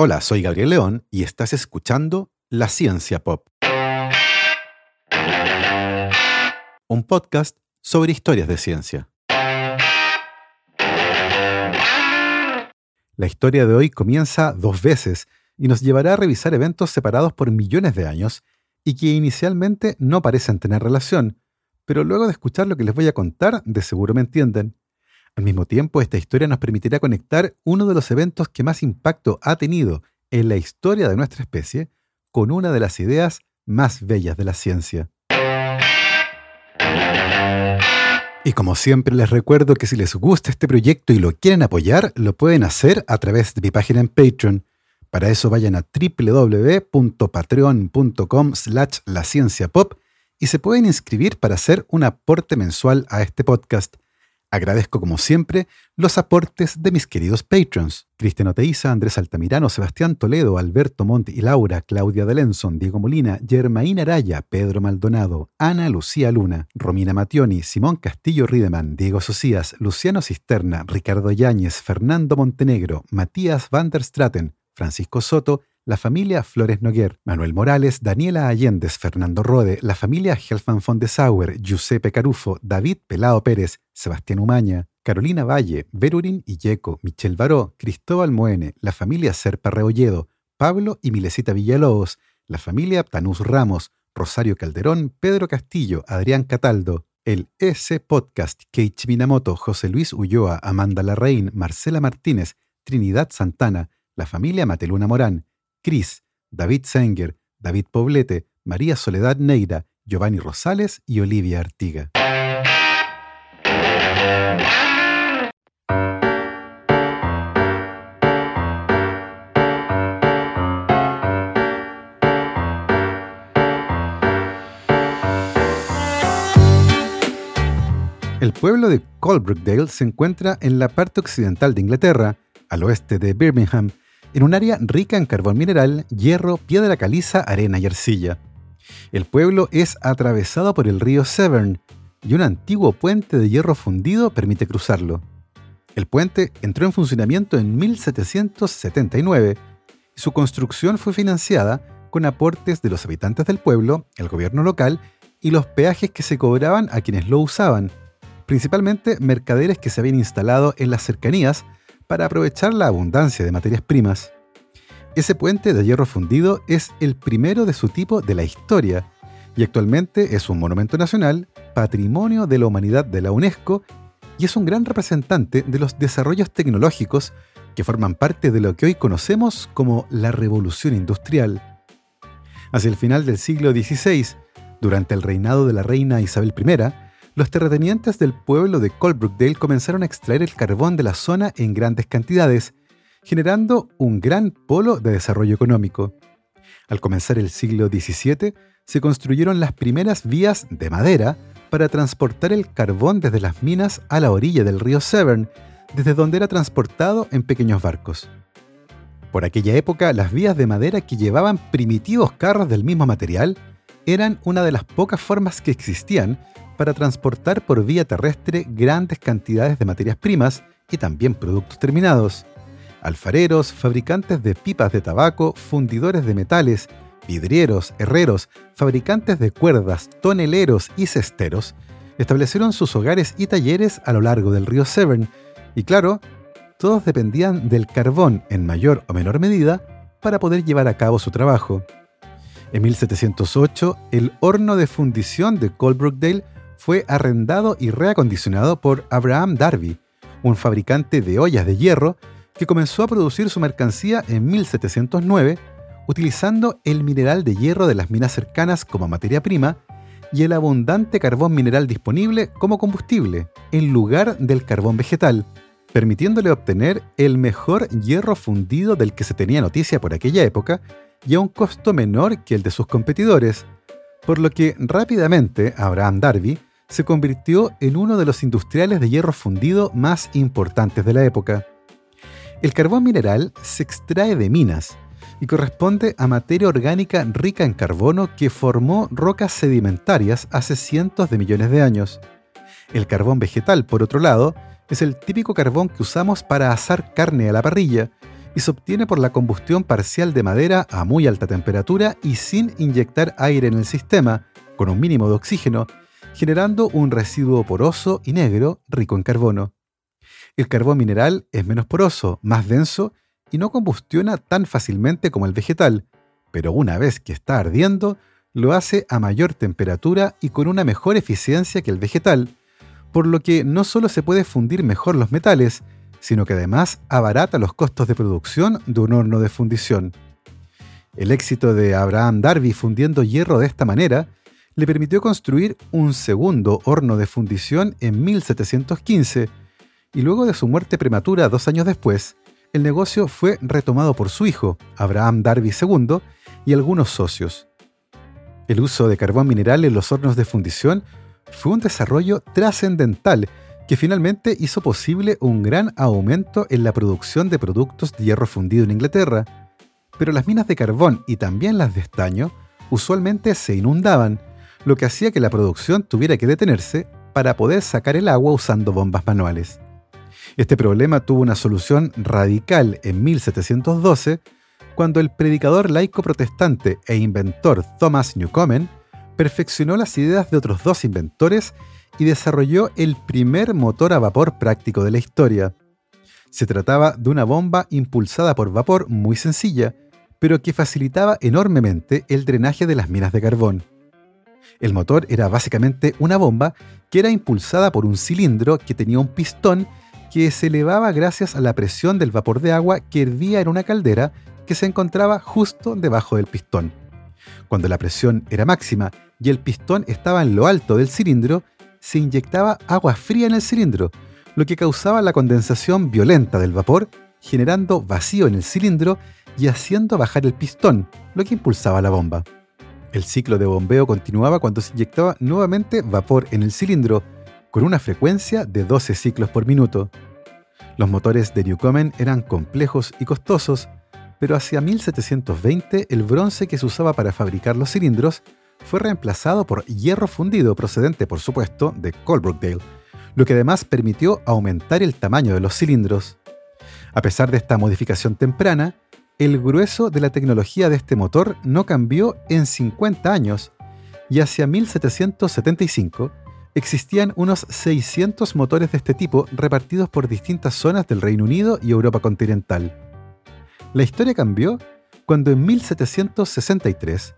Hola, soy Gabriel León y estás escuchando La Ciencia Pop. Un podcast sobre historias de ciencia. La historia de hoy comienza dos veces y nos llevará a revisar eventos separados por millones de años y que inicialmente no parecen tener relación, pero luego de escuchar lo que les voy a contar, de seguro me entienden. Al mismo tiempo, esta historia nos permitirá conectar uno de los eventos que más impacto ha tenido en la historia de nuestra especie con una de las ideas más bellas de la ciencia. Y como siempre les recuerdo que si les gusta este proyecto y lo quieren apoyar, lo pueden hacer a través de mi página en Patreon. Para eso vayan a www.patreon.com slash la y se pueden inscribir para hacer un aporte mensual a este podcast. Agradezco como siempre los aportes de mis queridos patrons. Cristian Oteiza, Andrés Altamirano, Sebastián Toledo, Alberto Montt y Laura, Claudia Delenson, Diego Molina, Germaín Araya, Pedro Maldonado, Ana Lucía Luna, Romina Mationi, Simón Castillo Rideman, Diego Socias, Luciano Cisterna, Ricardo Yáñez, Fernando Montenegro, Matías van der Straten, Francisco Soto, la familia Flores Noguer, Manuel Morales, Daniela Allendez, Fernando Rode, la familia Helfman von de Sauer, Giuseppe Carufo, David Pelao Pérez, Sebastián Umaña, Carolina Valle, Verurín Illeco, Michel Baró, Cristóbal Moene, la familia Serpa Reolledo, Pablo y Milesita Villalobos, la familia Tanús Ramos, Rosario Calderón, Pedro Castillo, Adrián Cataldo, el S Podcast, Keiichi Minamoto, José Luis Ulloa, Amanda Larraín, Marcela Martínez, Trinidad Santana, la familia Mateluna Morán, Cris, David Senger, David Poblete, María Soledad Neira, Giovanni Rosales y Olivia Artiga. El pueblo de Colbrookdale se encuentra en la parte occidental de Inglaterra, al oeste de Birmingham, en un área rica en carbón mineral, hierro, piedra caliza, arena y arcilla. El pueblo es atravesado por el río Severn y un antiguo puente de hierro fundido permite cruzarlo. El puente entró en funcionamiento en 1779 y su construcción fue financiada con aportes de los habitantes del pueblo, el gobierno local y los peajes que se cobraban a quienes lo usaban, principalmente mercaderes que se habían instalado en las cercanías para aprovechar la abundancia de materias primas. Ese puente de hierro fundido es el primero de su tipo de la historia y actualmente es un monumento nacional, patrimonio de la humanidad de la UNESCO y es un gran representante de los desarrollos tecnológicos que forman parte de lo que hoy conocemos como la revolución industrial. Hacia el final del siglo XVI, durante el reinado de la reina Isabel I, los terratenientes del pueblo de Colbrookdale comenzaron a extraer el carbón de la zona en grandes cantidades, generando un gran polo de desarrollo económico. Al comenzar el siglo XVII, se construyeron las primeras vías de madera para transportar el carbón desde las minas a la orilla del río Severn, desde donde era transportado en pequeños barcos. Por aquella época, las vías de madera que llevaban primitivos carros del mismo material eran una de las pocas formas que existían para transportar por vía terrestre grandes cantidades de materias primas y también productos terminados. Alfareros, fabricantes de pipas de tabaco, fundidores de metales, vidrieros, herreros, fabricantes de cuerdas, toneleros y cesteros establecieron sus hogares y talleres a lo largo del río Severn y claro, todos dependían del carbón en mayor o menor medida para poder llevar a cabo su trabajo. En 1708, el horno de fundición de Colbrookdale fue arrendado y reacondicionado por Abraham Darby, un fabricante de ollas de hierro que comenzó a producir su mercancía en 1709 utilizando el mineral de hierro de las minas cercanas como materia prima y el abundante carbón mineral disponible como combustible, en lugar del carbón vegetal, permitiéndole obtener el mejor hierro fundido del que se tenía noticia por aquella época y a un costo menor que el de sus competidores, por lo que rápidamente Abraham Darby se convirtió en uno de los industriales de hierro fundido más importantes de la época. El carbón mineral se extrae de minas y corresponde a materia orgánica rica en carbono que formó rocas sedimentarias hace cientos de millones de años. El carbón vegetal, por otro lado, es el típico carbón que usamos para asar carne a la parrilla y se obtiene por la combustión parcial de madera a muy alta temperatura y sin inyectar aire en el sistema, con un mínimo de oxígeno, generando un residuo poroso y negro rico en carbono. El carbón mineral es menos poroso, más denso y no combustiona tan fácilmente como el vegetal, pero una vez que está ardiendo, lo hace a mayor temperatura y con una mejor eficiencia que el vegetal, por lo que no solo se puede fundir mejor los metales, sino que además abarata los costos de producción de un horno de fundición. El éxito de Abraham Darby fundiendo hierro de esta manera le permitió construir un segundo horno de fundición en 1715, y luego de su muerte prematura dos años después, el negocio fue retomado por su hijo, Abraham Darby II, y algunos socios. El uso de carbón mineral en los hornos de fundición fue un desarrollo trascendental que finalmente hizo posible un gran aumento en la producción de productos de hierro fundido en Inglaterra, pero las minas de carbón y también las de estaño usualmente se inundaban, lo que hacía que la producción tuviera que detenerse para poder sacar el agua usando bombas manuales. Este problema tuvo una solución radical en 1712, cuando el predicador laico protestante e inventor Thomas Newcomen perfeccionó las ideas de otros dos inventores y desarrolló el primer motor a vapor práctico de la historia. Se trataba de una bomba impulsada por vapor muy sencilla, pero que facilitaba enormemente el drenaje de las minas de carbón. El motor era básicamente una bomba que era impulsada por un cilindro que tenía un pistón que se elevaba gracias a la presión del vapor de agua que hervía en una caldera que se encontraba justo debajo del pistón. Cuando la presión era máxima y el pistón estaba en lo alto del cilindro, se inyectaba agua fría en el cilindro, lo que causaba la condensación violenta del vapor, generando vacío en el cilindro y haciendo bajar el pistón, lo que impulsaba la bomba. El ciclo de bombeo continuaba cuando se inyectaba nuevamente vapor en el cilindro, con una frecuencia de 12 ciclos por minuto. Los motores de Newcomen eran complejos y costosos, pero hacia 1720 el bronce que se usaba para fabricar los cilindros fue reemplazado por hierro fundido procedente, por supuesto, de Colbrookdale, lo que además permitió aumentar el tamaño de los cilindros. A pesar de esta modificación temprana, el grueso de la tecnología de este motor no cambió en 50 años y hacia 1775 existían unos 600 motores de este tipo repartidos por distintas zonas del Reino Unido y Europa continental. La historia cambió cuando en 1763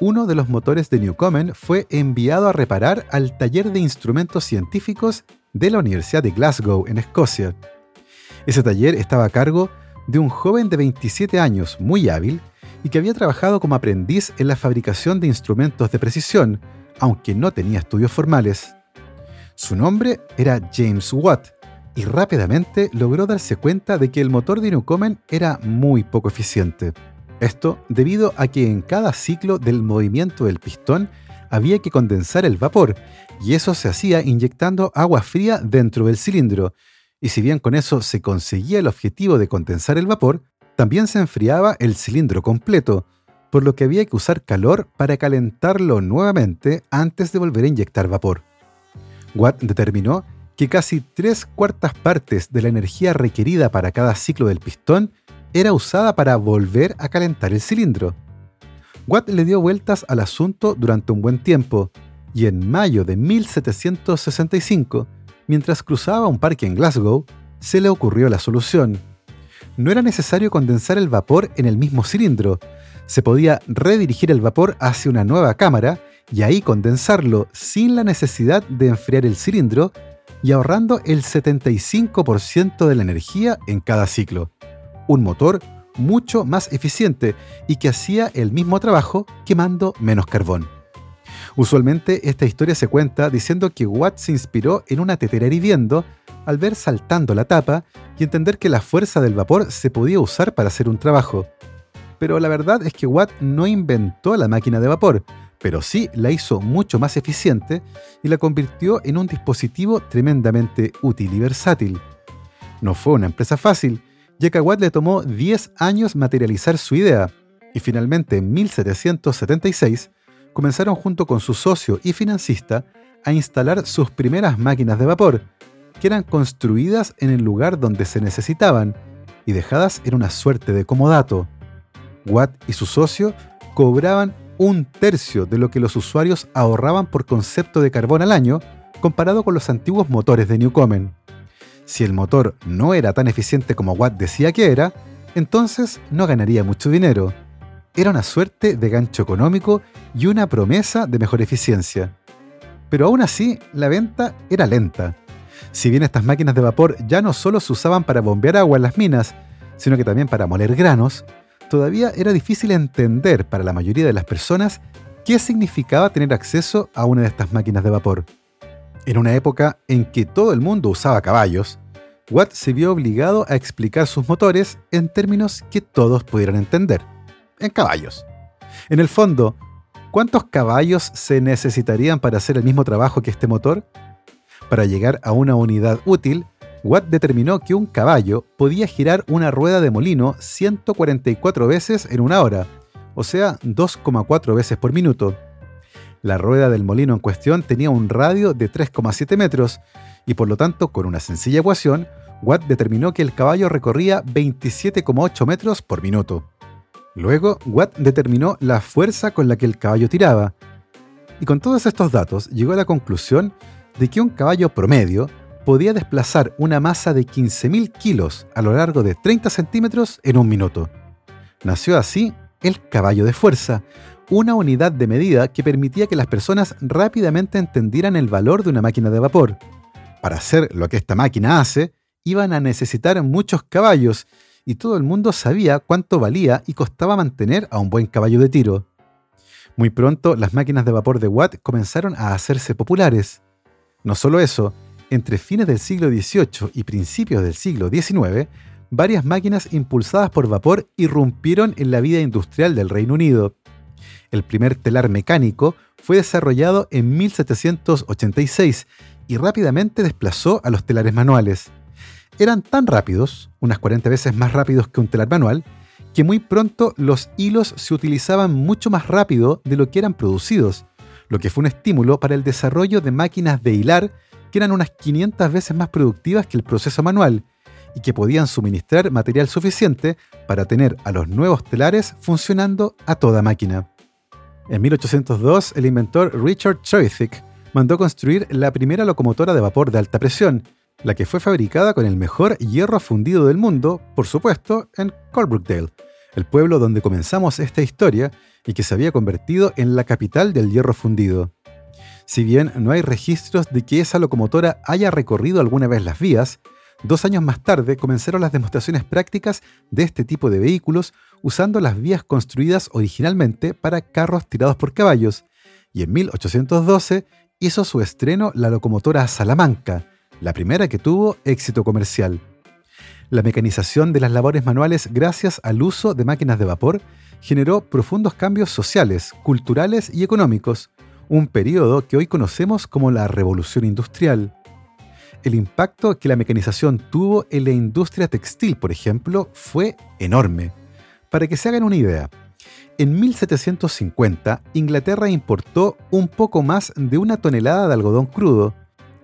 uno de los motores de Newcomen fue enviado a reparar al taller de instrumentos científicos de la Universidad de Glasgow, en Escocia. Ese taller estaba a cargo de un joven de 27 años muy hábil y que había trabajado como aprendiz en la fabricación de instrumentos de precisión, aunque no tenía estudios formales. Su nombre era James Watt y rápidamente logró darse cuenta de que el motor de Newcomen era muy poco eficiente. Esto debido a que en cada ciclo del movimiento del pistón había que condensar el vapor, y eso se hacía inyectando agua fría dentro del cilindro, y si bien con eso se conseguía el objetivo de condensar el vapor, también se enfriaba el cilindro completo, por lo que había que usar calor para calentarlo nuevamente antes de volver a inyectar vapor. Watt determinó que casi tres cuartas partes de la energía requerida para cada ciclo del pistón era usada para volver a calentar el cilindro. Watt le dio vueltas al asunto durante un buen tiempo, y en mayo de 1765, mientras cruzaba un parque en Glasgow, se le ocurrió la solución. No era necesario condensar el vapor en el mismo cilindro, se podía redirigir el vapor hacia una nueva cámara y ahí condensarlo sin la necesidad de enfriar el cilindro y ahorrando el 75% de la energía en cada ciclo un motor mucho más eficiente y que hacía el mismo trabajo quemando menos carbón. Usualmente esta historia se cuenta diciendo que Watt se inspiró en una tetera hirviendo al ver saltando la tapa y entender que la fuerza del vapor se podía usar para hacer un trabajo. Pero la verdad es que Watt no inventó la máquina de vapor, pero sí la hizo mucho más eficiente y la convirtió en un dispositivo tremendamente útil y versátil. No fue una empresa fácil, ya que a Watt le tomó 10 años materializar su idea, y finalmente en 1776 comenzaron junto con su socio y financista a instalar sus primeras máquinas de vapor, que eran construidas en el lugar donde se necesitaban, y dejadas en una suerte de comodato. Watt y su socio cobraban un tercio de lo que los usuarios ahorraban por concepto de carbón al año comparado con los antiguos motores de Newcomen. Si el motor no era tan eficiente como Watt decía que era, entonces no ganaría mucho dinero. Era una suerte de gancho económico y una promesa de mejor eficiencia. Pero aún así, la venta era lenta. Si bien estas máquinas de vapor ya no solo se usaban para bombear agua en las minas, sino que también para moler granos, todavía era difícil entender para la mayoría de las personas qué significaba tener acceso a una de estas máquinas de vapor. En una época en que todo el mundo usaba caballos, Watt se vio obligado a explicar sus motores en términos que todos pudieran entender, en caballos. En el fondo, ¿cuántos caballos se necesitarían para hacer el mismo trabajo que este motor? Para llegar a una unidad útil, Watt determinó que un caballo podía girar una rueda de molino 144 veces en una hora, o sea, 2,4 veces por minuto. La rueda del molino en cuestión tenía un radio de 3,7 metros, y por lo tanto, con una sencilla ecuación, Watt determinó que el caballo recorría 27,8 metros por minuto. Luego, Watt determinó la fuerza con la que el caballo tiraba, y con todos estos datos llegó a la conclusión de que un caballo promedio podía desplazar una masa de 15.000 kilos a lo largo de 30 centímetros en un minuto. Nació así el caballo de fuerza, una unidad de medida que permitía que las personas rápidamente entendieran el valor de una máquina de vapor. Para hacer lo que esta máquina hace, iban a necesitar muchos caballos, y todo el mundo sabía cuánto valía y costaba mantener a un buen caballo de tiro. Muy pronto las máquinas de vapor de Watt comenzaron a hacerse populares. No solo eso, entre fines del siglo XVIII y principios del siglo XIX, varias máquinas impulsadas por vapor irrumpieron en la vida industrial del Reino Unido. El primer telar mecánico fue desarrollado en 1786 y rápidamente desplazó a los telares manuales. Eran tan rápidos, unas 40 veces más rápidos que un telar manual, que muy pronto los hilos se utilizaban mucho más rápido de lo que eran producidos, lo que fue un estímulo para el desarrollo de máquinas de hilar que eran unas 500 veces más productivas que el proceso manual y que podían suministrar material suficiente para tener a los nuevos telares funcionando a toda máquina. En 1802, el inventor Richard Trevithick mandó construir la primera locomotora de vapor de alta presión, la que fue fabricada con el mejor hierro fundido del mundo, por supuesto, en Coalbrookdale, el pueblo donde comenzamos esta historia y que se había convertido en la capital del hierro fundido. Si bien no hay registros de que esa locomotora haya recorrido alguna vez las vías, dos años más tarde comenzaron las demostraciones prácticas de este tipo de vehículos usando las vías construidas originalmente para carros tirados por caballos, y en 1812 hizo su estreno la locomotora Salamanca, la primera que tuvo éxito comercial. La mecanización de las labores manuales gracias al uso de máquinas de vapor generó profundos cambios sociales, culturales y económicos, un periodo que hoy conocemos como la Revolución Industrial. El impacto que la mecanización tuvo en la industria textil, por ejemplo, fue enorme. Para que se hagan una idea, en 1750 Inglaterra importó un poco más de una tonelada de algodón crudo,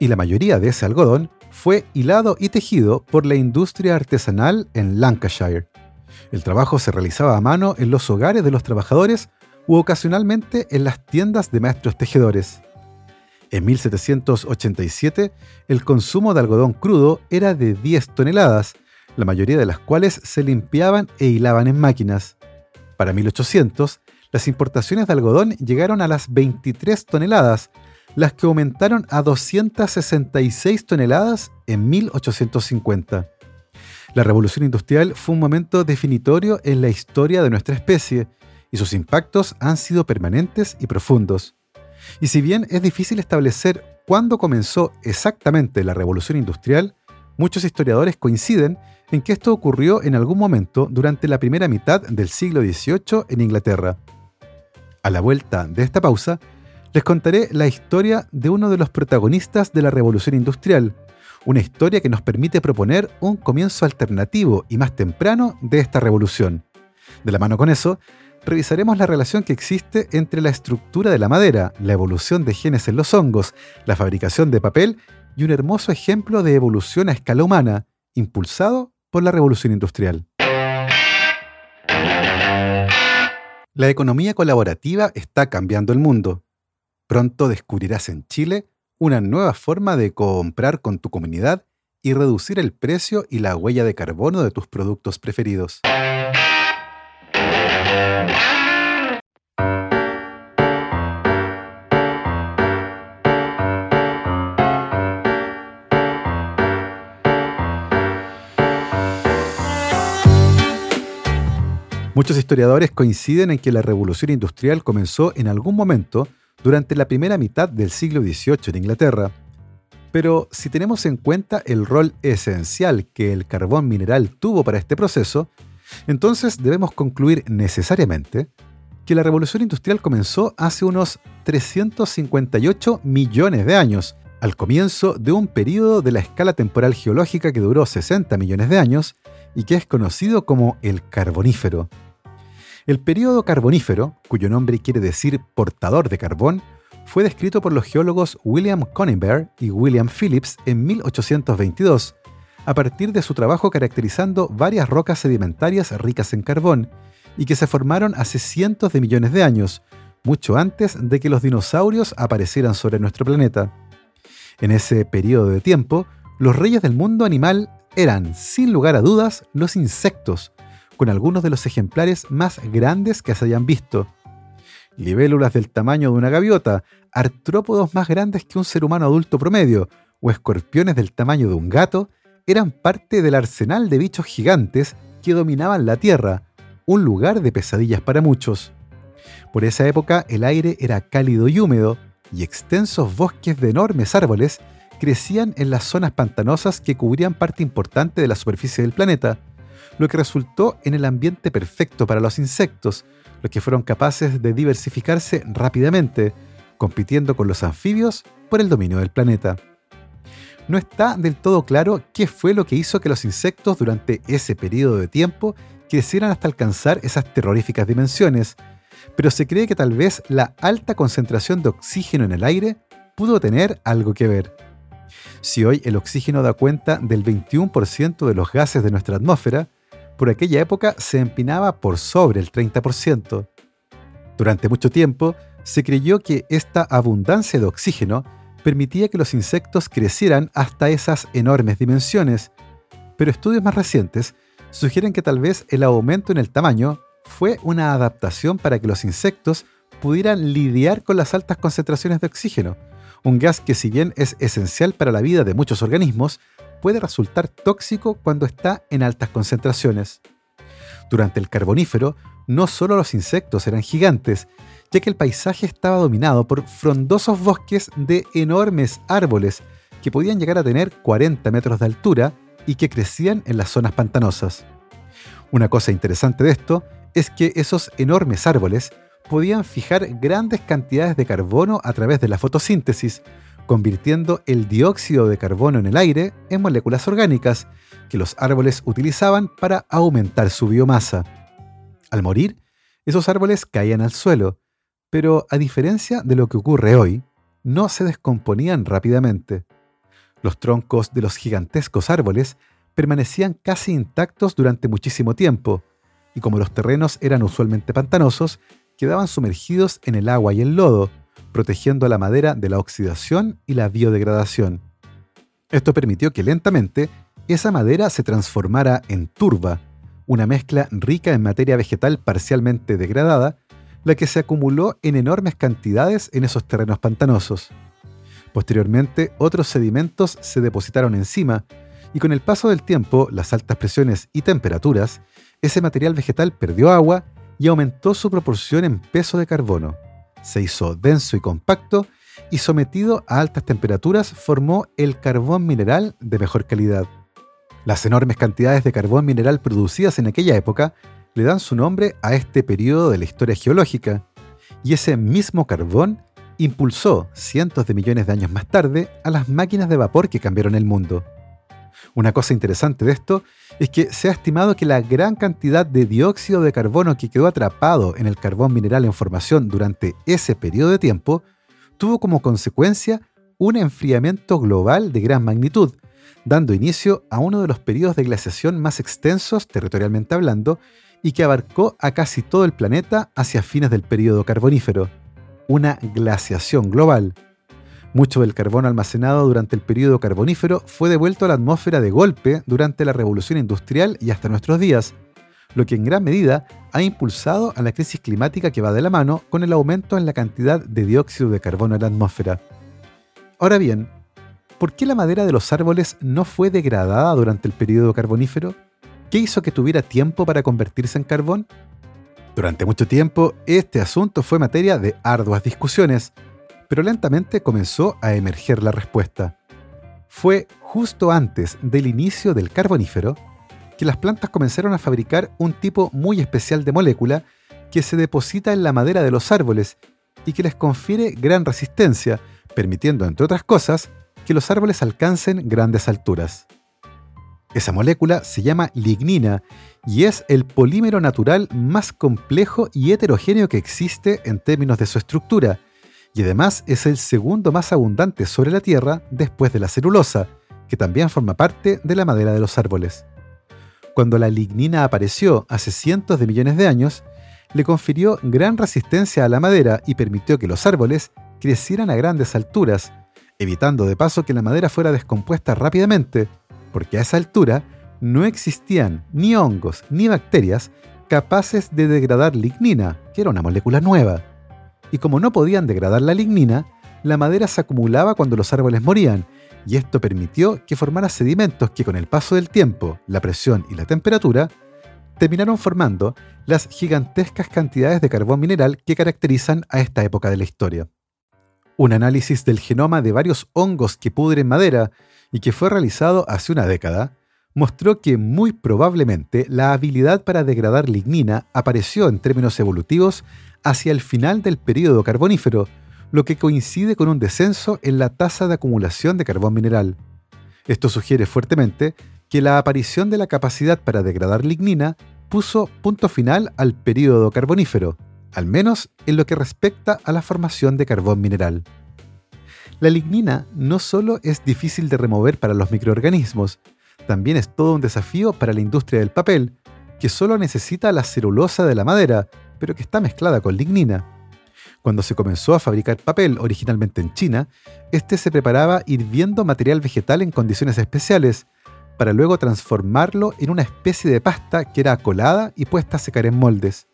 y la mayoría de ese algodón fue hilado y tejido por la industria artesanal en Lancashire. El trabajo se realizaba a mano en los hogares de los trabajadores u ocasionalmente en las tiendas de maestros tejedores. En 1787, el consumo de algodón crudo era de 10 toneladas, la mayoría de las cuales se limpiaban e hilaban en máquinas. Para 1800, las importaciones de algodón llegaron a las 23 toneladas, las que aumentaron a 266 toneladas en 1850. La revolución industrial fue un momento definitorio en la historia de nuestra especie, y sus impactos han sido permanentes y profundos. Y si bien es difícil establecer cuándo comenzó exactamente la revolución industrial, muchos historiadores coinciden en que esto ocurrió en algún momento durante la primera mitad del siglo XVIII en Inglaterra. A la vuelta de esta pausa, les contaré la historia de uno de los protagonistas de la revolución industrial, una historia que nos permite proponer un comienzo alternativo y más temprano de esta revolución. De la mano con eso, revisaremos la relación que existe entre la estructura de la madera, la evolución de genes en los hongos, la fabricación de papel y un hermoso ejemplo de evolución a escala humana, impulsado por la revolución industrial. La economía colaborativa está cambiando el mundo. Pronto descubrirás en Chile una nueva forma de comprar con tu comunidad y reducir el precio y la huella de carbono de tus productos preferidos. Muchos historiadores coinciden en que la revolución industrial comenzó en algún momento durante la primera mitad del siglo XVIII en Inglaterra. Pero si tenemos en cuenta el rol esencial que el carbón mineral tuvo para este proceso, entonces debemos concluir necesariamente que la revolución industrial comenzó hace unos 358 millones de años, al comienzo de un periodo de la escala temporal geológica que duró 60 millones de años y que es conocido como el Carbonífero. El período carbonífero, cuyo nombre quiere decir portador de carbón, fue descrito por los geólogos William Conenberg y William Phillips en 1822, a partir de su trabajo caracterizando varias rocas sedimentarias ricas en carbón y que se formaron hace cientos de millones de años, mucho antes de que los dinosaurios aparecieran sobre nuestro planeta. En ese periodo de tiempo, los reyes del mundo animal eran, sin lugar a dudas, los insectos, con algunos de los ejemplares más grandes que se hayan visto. Libélulas del tamaño de una gaviota, artrópodos más grandes que un ser humano adulto promedio, o escorpiones del tamaño de un gato, eran parte del arsenal de bichos gigantes que dominaban la Tierra, un lugar de pesadillas para muchos. Por esa época el aire era cálido y húmedo, y extensos bosques de enormes árboles crecían en las zonas pantanosas que cubrían parte importante de la superficie del planeta, lo que resultó en el ambiente perfecto para los insectos, los que fueron capaces de diversificarse rápidamente, compitiendo con los anfibios por el dominio del planeta. No está del todo claro qué fue lo que hizo que los insectos durante ese periodo de tiempo crecieran hasta alcanzar esas terroríficas dimensiones, pero se cree que tal vez la alta concentración de oxígeno en el aire pudo tener algo que ver. Si hoy el oxígeno da cuenta del 21% de los gases de nuestra atmósfera, por aquella época se empinaba por sobre el 30%. Durante mucho tiempo se creyó que esta abundancia de oxígeno permitía que los insectos crecieran hasta esas enormes dimensiones, pero estudios más recientes sugieren que tal vez el aumento en el tamaño fue una adaptación para que los insectos pudieran lidiar con las altas concentraciones de oxígeno, un gas que si bien es esencial para la vida de muchos organismos, puede resultar tóxico cuando está en altas concentraciones. Durante el Carbonífero, no solo los insectos eran gigantes, ya que el paisaje estaba dominado por frondosos bosques de enormes árboles que podían llegar a tener 40 metros de altura y que crecían en las zonas pantanosas. Una cosa interesante de esto es que esos enormes árboles podían fijar grandes cantidades de carbono a través de la fotosíntesis, convirtiendo el dióxido de carbono en el aire en moléculas orgánicas que los árboles utilizaban para aumentar su biomasa. Al morir, esos árboles caían al suelo, pero a diferencia de lo que ocurre hoy, no se descomponían rápidamente. Los troncos de los gigantescos árboles permanecían casi intactos durante muchísimo tiempo, y como los terrenos eran usualmente pantanosos, quedaban sumergidos en el agua y el lodo, protegiendo la madera de la oxidación y la biodegradación. Esto permitió que lentamente esa madera se transformara en turba, una mezcla rica en materia vegetal parcialmente degradada, la que se acumuló en enormes cantidades en esos terrenos pantanosos. Posteriormente, otros sedimentos se depositaron encima, y con el paso del tiempo, las altas presiones y temperaturas, ese material vegetal perdió agua y aumentó su proporción en peso de carbono se hizo denso y compacto y sometido a altas temperaturas formó el carbón mineral de mejor calidad. Las enormes cantidades de carbón mineral producidas en aquella época le dan su nombre a este periodo de la historia geológica, y ese mismo carbón impulsó cientos de millones de años más tarde a las máquinas de vapor que cambiaron el mundo. Una cosa interesante de esto es que se ha estimado que la gran cantidad de dióxido de carbono que quedó atrapado en el carbón mineral en formación durante ese periodo de tiempo tuvo como consecuencia un enfriamiento global de gran magnitud, dando inicio a uno de los periodos de glaciación más extensos territorialmente hablando y que abarcó a casi todo el planeta hacia fines del período carbonífero, una glaciación global. Mucho del carbono almacenado durante el período carbonífero fue devuelto a la atmósfera de golpe durante la revolución industrial y hasta nuestros días, lo que en gran medida ha impulsado a la crisis climática que va de la mano con el aumento en la cantidad de dióxido de carbono en la atmósfera. Ahora bien, ¿por qué la madera de los árboles no fue degradada durante el período carbonífero? ¿Qué hizo que tuviera tiempo para convertirse en carbón? Durante mucho tiempo, este asunto fue materia de arduas discusiones, pero lentamente comenzó a emerger la respuesta. Fue justo antes del inicio del carbonífero que las plantas comenzaron a fabricar un tipo muy especial de molécula que se deposita en la madera de los árboles y que les confiere gran resistencia, permitiendo, entre otras cosas, que los árboles alcancen grandes alturas. Esa molécula se llama lignina y es el polímero natural más complejo y heterogéneo que existe en términos de su estructura, y además es el segundo más abundante sobre la Tierra después de la celulosa, que también forma parte de la madera de los árboles. Cuando la lignina apareció hace cientos de millones de años, le confirió gran resistencia a la madera y permitió que los árboles crecieran a grandes alturas, evitando de paso que la madera fuera descompuesta rápidamente, porque a esa altura no existían ni hongos ni bacterias capaces de degradar lignina, que era una molécula nueva. Y como no podían degradar la lignina, la madera se acumulaba cuando los árboles morían, y esto permitió que formara sedimentos que con el paso del tiempo, la presión y la temperatura, terminaron formando las gigantescas cantidades de carbón mineral que caracterizan a esta época de la historia. Un análisis del genoma de varios hongos que pudren madera y que fue realizado hace una década, mostró que muy probablemente la habilidad para degradar lignina apareció en términos evolutivos hacia el final del período carbonífero, lo que coincide con un descenso en la tasa de acumulación de carbón mineral. Esto sugiere fuertemente que la aparición de la capacidad para degradar lignina puso punto final al período carbonífero, al menos en lo que respecta a la formación de carbón mineral. La lignina no solo es difícil de remover para los microorganismos, también es todo un desafío para la industria del papel, que solo necesita la celulosa de la madera, pero que está mezclada con lignina. Cuando se comenzó a fabricar papel originalmente en China, este se preparaba hirviendo material vegetal en condiciones especiales, para luego transformarlo en una especie de pasta que era colada y puesta a secar en moldes.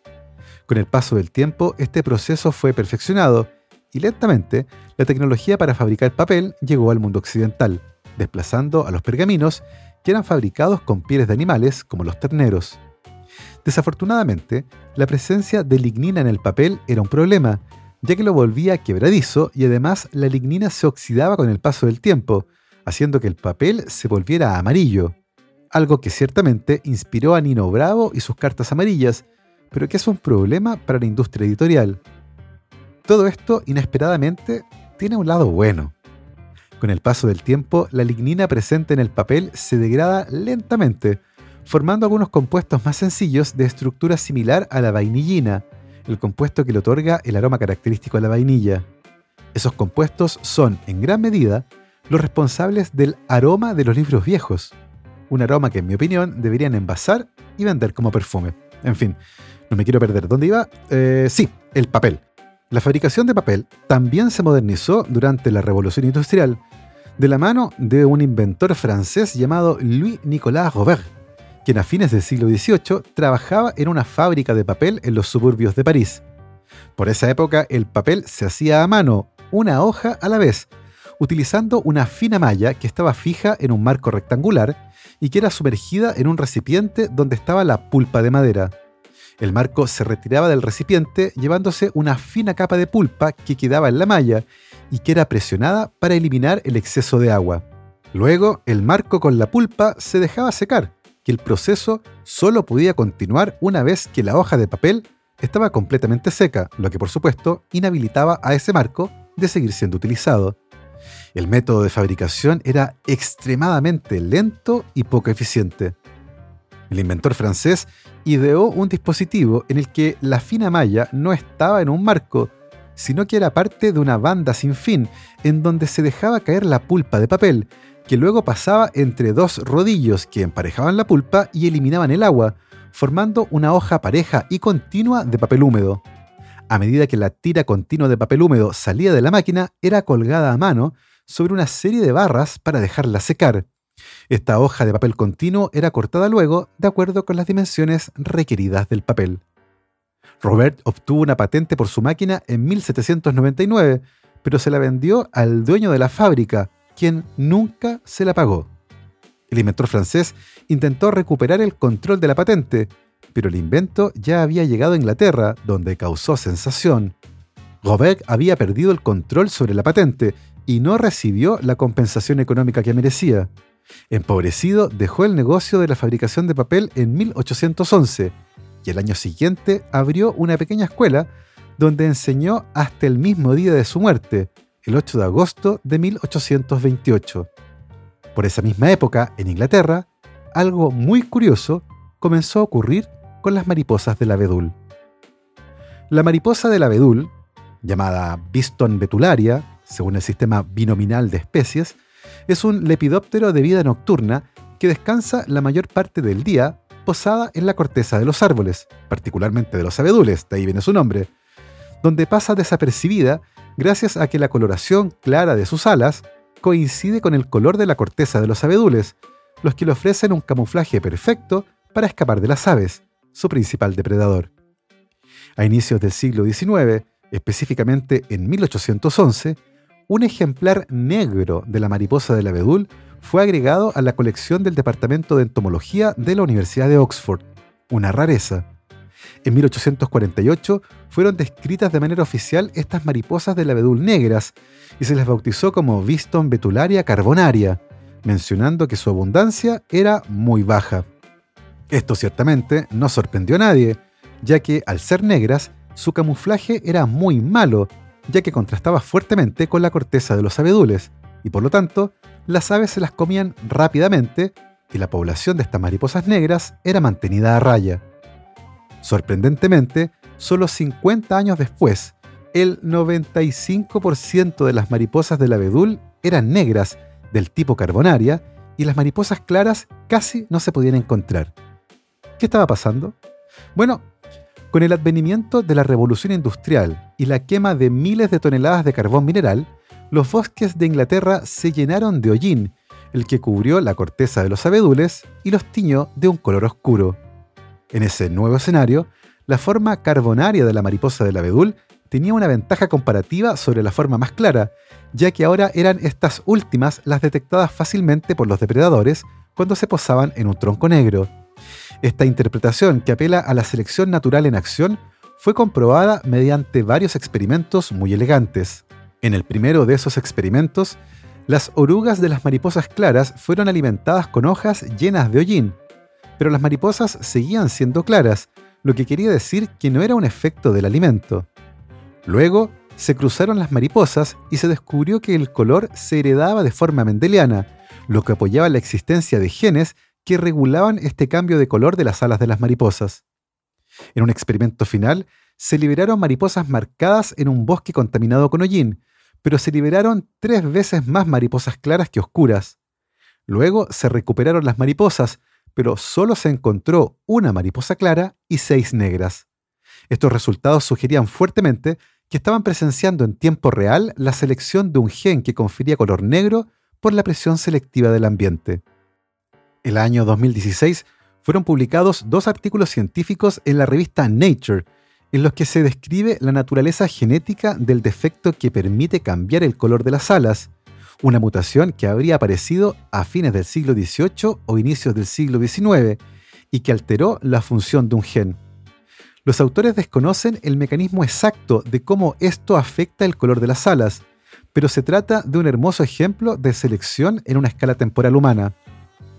Con el paso del tiempo, este proceso fue perfeccionado y lentamente la tecnología para fabricar papel llegó al mundo occidental, desplazando a los pergaminos que eran fabricados con pieles de animales como los terneros. Desafortunadamente, la presencia de lignina en el papel era un problema, ya que lo volvía quebradizo y además la lignina se oxidaba con el paso del tiempo, haciendo que el papel se volviera amarillo, algo que ciertamente inspiró a Nino Bravo y sus cartas amarillas, pero que es un problema para la industria editorial. Todo esto, inesperadamente, tiene un lado bueno. Con el paso del tiempo, la lignina presente en el papel se degrada lentamente, formando algunos compuestos más sencillos de estructura similar a la vainillina, el compuesto que le otorga el aroma característico a la vainilla. Esos compuestos son, en gran medida, los responsables del aroma de los libros viejos, un aroma que en mi opinión deberían envasar y vender como perfume. En fin, no me quiero perder. ¿Dónde iba? Eh, sí, el papel. La fabricación de papel también se modernizó durante la Revolución Industrial, de la mano de un inventor francés llamado Louis-Nicolas Robert, quien a fines del siglo XVIII trabajaba en una fábrica de papel en los suburbios de París. Por esa época el papel se hacía a mano, una hoja a la vez, utilizando una fina malla que estaba fija en un marco rectangular y que era sumergida en un recipiente donde estaba la pulpa de madera. El marco se retiraba del recipiente llevándose una fina capa de pulpa que quedaba en la malla y que era presionada para eliminar el exceso de agua. Luego, el marco con la pulpa se dejaba secar, y el proceso solo podía continuar una vez que la hoja de papel estaba completamente seca, lo que por supuesto inhabilitaba a ese marco de seguir siendo utilizado. El método de fabricación era extremadamente lento y poco eficiente. El inventor francés ideó un dispositivo en el que la fina malla no estaba en un marco, sino que era parte de una banda sin fin, en donde se dejaba caer la pulpa de papel, que luego pasaba entre dos rodillos que emparejaban la pulpa y eliminaban el agua, formando una hoja pareja y continua de papel húmedo. A medida que la tira continua de papel húmedo salía de la máquina, era colgada a mano sobre una serie de barras para dejarla secar. Esta hoja de papel continuo era cortada luego de acuerdo con las dimensiones requeridas del papel. Robert obtuvo una patente por su máquina en 1799, pero se la vendió al dueño de la fábrica, quien nunca se la pagó. El inventor francés intentó recuperar el control de la patente, pero el invento ya había llegado a Inglaterra, donde causó sensación. Robert había perdido el control sobre la patente y no recibió la compensación económica que merecía. Empobrecido, dejó el negocio de la fabricación de papel en 1811 y el año siguiente abrió una pequeña escuela donde enseñó hasta el mismo día de su muerte, el 8 de agosto de 1828. Por esa misma época, en Inglaterra, algo muy curioso comenzó a ocurrir con las mariposas del abedul. La mariposa del abedul, llamada Biston betularia, según el sistema binominal de especies, es un lepidóptero de vida nocturna que descansa la mayor parte del día posada en la corteza de los árboles, particularmente de los abedules, de ahí viene su nombre, donde pasa desapercibida gracias a que la coloración clara de sus alas coincide con el color de la corteza de los abedules, los que le ofrecen un camuflaje perfecto para escapar de las aves, su principal depredador. A inicios del siglo XIX, específicamente en 1811, un ejemplar negro de la mariposa del abedul fue agregado a la colección del Departamento de Entomología de la Universidad de Oxford, una rareza. En 1848 fueron descritas de manera oficial estas mariposas del abedul negras y se les bautizó como Viston betularia carbonaria, mencionando que su abundancia era muy baja. Esto ciertamente no sorprendió a nadie, ya que al ser negras, su camuflaje era muy malo ya que contrastaba fuertemente con la corteza de los abedules, y por lo tanto, las aves se las comían rápidamente y la población de estas mariposas negras era mantenida a raya. Sorprendentemente, solo 50 años después, el 95% de las mariposas del abedul eran negras, del tipo carbonaria, y las mariposas claras casi no se podían encontrar. ¿Qué estaba pasando? Bueno, con el advenimiento de la revolución industrial y la quema de miles de toneladas de carbón mineral, los bosques de Inglaterra se llenaron de hollín, el que cubrió la corteza de los abedules y los tiñó de un color oscuro. En ese nuevo escenario, la forma carbonaria de la mariposa del abedul tenía una ventaja comparativa sobre la forma más clara, ya que ahora eran estas últimas las detectadas fácilmente por los depredadores cuando se posaban en un tronco negro. Esta interpretación, que apela a la selección natural en acción, fue comprobada mediante varios experimentos muy elegantes. En el primero de esos experimentos, las orugas de las mariposas claras fueron alimentadas con hojas llenas de hollín, pero las mariposas seguían siendo claras, lo que quería decir que no era un efecto del alimento. Luego, se cruzaron las mariposas y se descubrió que el color se heredaba de forma mendeliana, lo que apoyaba la existencia de genes que regulaban este cambio de color de las alas de las mariposas. En un experimento final, se liberaron mariposas marcadas en un bosque contaminado con hollín, pero se liberaron tres veces más mariposas claras que oscuras. Luego se recuperaron las mariposas, pero solo se encontró una mariposa clara y seis negras. Estos resultados sugerían fuertemente que estaban presenciando en tiempo real la selección de un gen que confería color negro por la presión selectiva del ambiente el año 2016, fueron publicados dos artículos científicos en la revista Nature, en los que se describe la naturaleza genética del defecto que permite cambiar el color de las alas, una mutación que habría aparecido a fines del siglo XVIII o inicios del siglo XIX y que alteró la función de un gen. Los autores desconocen el mecanismo exacto de cómo esto afecta el color de las alas, pero se trata de un hermoso ejemplo de selección en una escala temporal humana.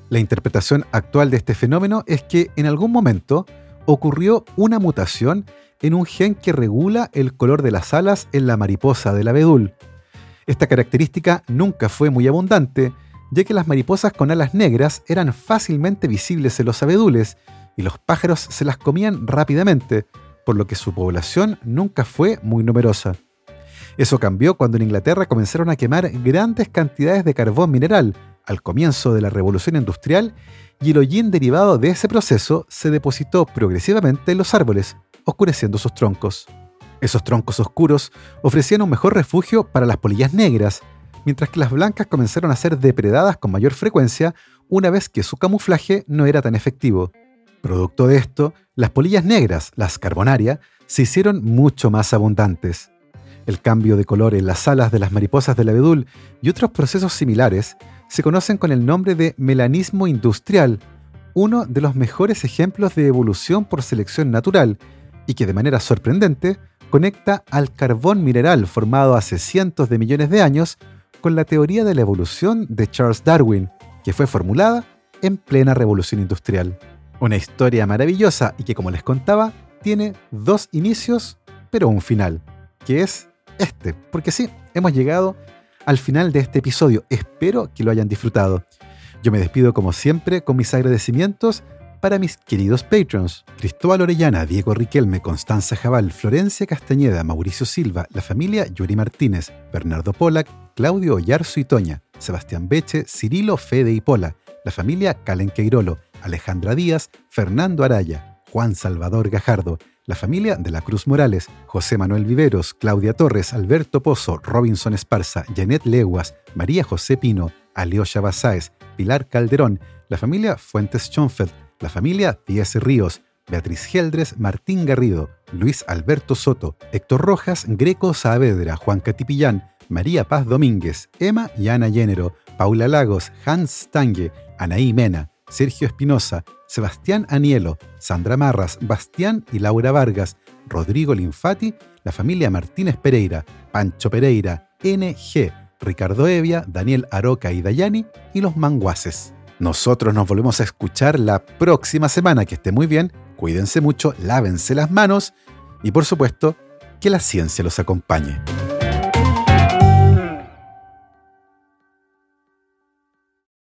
La interpretación actual de este fenómeno es que en algún momento ocurrió una mutación en un gen que regula el color de las alas en la mariposa del abedul. Esta característica nunca fue muy abundante, ya que las mariposas con alas negras eran fácilmente visibles en los abedules y los pájaros se las comían rápidamente, por lo que su población nunca fue muy numerosa. Eso cambió cuando en Inglaterra comenzaron a quemar grandes cantidades de carbón mineral al comienzo de la revolución industrial y el hollín derivado de ese proceso se depositó progresivamente en los árboles, oscureciendo sus troncos. Esos troncos oscuros ofrecían un mejor refugio para las polillas negras, mientras que las blancas comenzaron a ser depredadas con mayor frecuencia una vez que su camuflaje no era tan efectivo. Producto de esto, las polillas negras, las carbonaria, se hicieron mucho más abundantes. El cambio de color en las alas de las mariposas del abedul y otros procesos similares se conocen con el nombre de melanismo industrial, uno de los mejores ejemplos de evolución por selección natural y que de manera sorprendente conecta al carbón mineral formado hace cientos de millones de años con la teoría de la evolución de Charles Darwin, que fue formulada en plena revolución industrial. Una historia maravillosa y que, como les contaba, tiene dos inicios, pero un final, que es este, porque sí, hemos llegado al final de este episodio. Espero que lo hayan disfrutado. Yo me despido como siempre con mis agradecimientos para mis queridos patrons, Cristóbal Orellana, Diego Riquelme, Constanza Jabal, Florencia Castañeda, Mauricio Silva, la familia Yuri Martínez, Bernardo Polak, Claudio Oyarzo y Toña, Sebastián Beche, Cirilo Fede y Pola, la familia Calen Queirolo, Alejandra Díaz, Fernando Araya, Juan Salvador Gajardo, la familia de la Cruz Morales, José Manuel Viveros, Claudia Torres, Alberto Pozo, Robinson Esparza, Janet Leguas, María José Pino, Aleosha Basáez, Pilar Calderón, la familia Fuentes Schonfeld, la familia Díaz Ríos, Beatriz Geldres, Martín Garrido, Luis Alberto Soto, Héctor Rojas, Greco Saavedra, Juan Catipillán, María Paz Domínguez, Emma y Ana Llénero, Paula Lagos, Hans Stange, Anaí Mena, Sergio Espinosa, Sebastián Anielo, Sandra Marras, Bastián y Laura Vargas, Rodrigo Linfati, la familia Martínez Pereira, Pancho Pereira, NG, Ricardo Evia, Daniel Aroca y Dayani y los manguaces. Nosotros nos volvemos a escuchar la próxima semana. Que esté muy bien, cuídense mucho, lávense las manos y por supuesto, que la ciencia los acompañe.